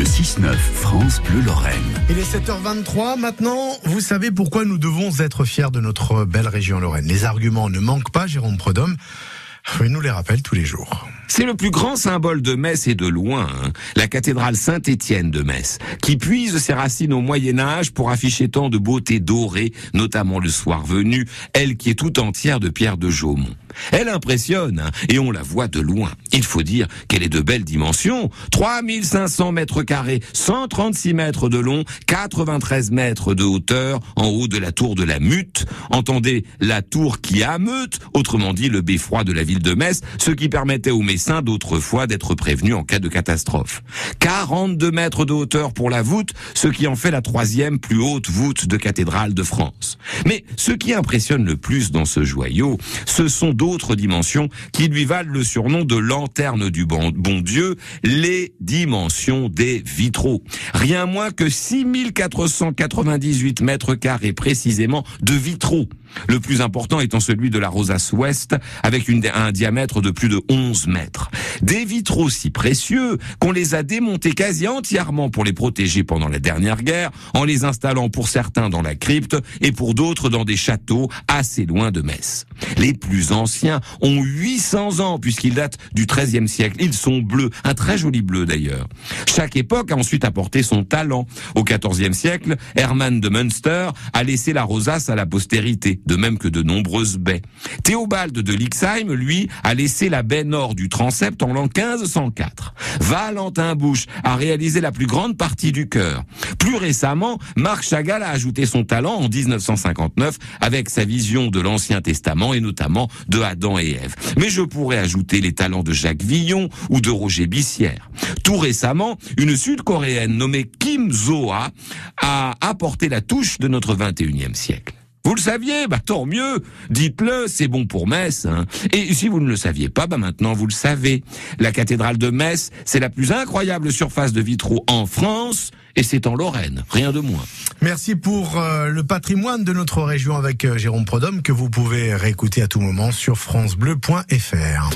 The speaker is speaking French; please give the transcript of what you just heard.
Le 6-9, France Bleu Lorraine. Il est 7h23. Maintenant, vous savez pourquoi nous devons être fiers de notre belle région Lorraine. Les arguments ne manquent pas, Jérôme Prodhomme. Il nous les rappelle tous les jours. C'est le plus grand symbole de Metz et de loin, hein. la cathédrale Saint-Étienne de Metz, qui puise ses racines au Moyen Âge pour afficher tant de beauté dorée, notamment le soir venu, elle qui est tout entière de pierre de Jaumont. Elle impressionne, hein, et on la voit de loin. Il faut dire qu'elle est de belles dimensions. 3500 mètres carrés, 136 mètres de long, 93 mètres de hauteur, en haut de la tour de la Mute. Entendez, la tour qui ameute, autrement dit le beffroi de la ville de Metz, ce qui permettait aux Messins d'autrefois d'être prévenus en cas de catastrophe. 42 mètres de hauteur pour la voûte, ce qui en fait la troisième plus haute voûte de cathédrale de France. Mais ce qui impressionne le plus dans ce joyau, ce sont d'autres dimensions qui lui valent le surnom de lanterne du bon, Dieu, les dimensions des vitraux. Rien moins que 6498 mètres carrés précisément de vitraux. Le plus important étant celui de la rosace ouest, avec un diamètre de plus de 11 mètres. Des vitraux si précieux qu'on les a démontés quasi entièrement pour les protéger pendant la dernière guerre, en les installant pour certains dans la crypte et pour d'autres dans des châteaux assez loin de Metz. Les plus anciens ont 800 ans puisqu'ils datent du XIIIe siècle. Ils sont bleus, un très joli bleu d'ailleurs. Chaque époque a ensuite apporté son talent. Au XIVe siècle, Hermann de Münster a laissé la rosace à la postérité de même que de nombreuses baies. Théobald de Lixheim, lui, a laissé la baie nord du transept en l'an 1504. Valentin Bouche a réalisé la plus grande partie du chœur. Plus récemment, Marc Chagall a ajouté son talent en 1959 avec sa vision de l'Ancien Testament et notamment de Adam et Ève. Mais je pourrais ajouter les talents de Jacques Villon ou de Roger Bissière. Tout récemment, une sud-coréenne nommée Kim Zoa a apporté la touche de notre 21e siècle. Vous le saviez Bah tant mieux. Dites-le, c'est bon pour Metz. Hein. Et si vous ne le saviez pas, bah maintenant vous le savez. La cathédrale de Metz, c'est la plus incroyable surface de vitraux en France, et c'est en Lorraine, rien de moins. Merci pour euh, le patrimoine de notre région avec euh, Jérôme Prodhomme que vous pouvez réécouter à tout moment sur francebleu.fr.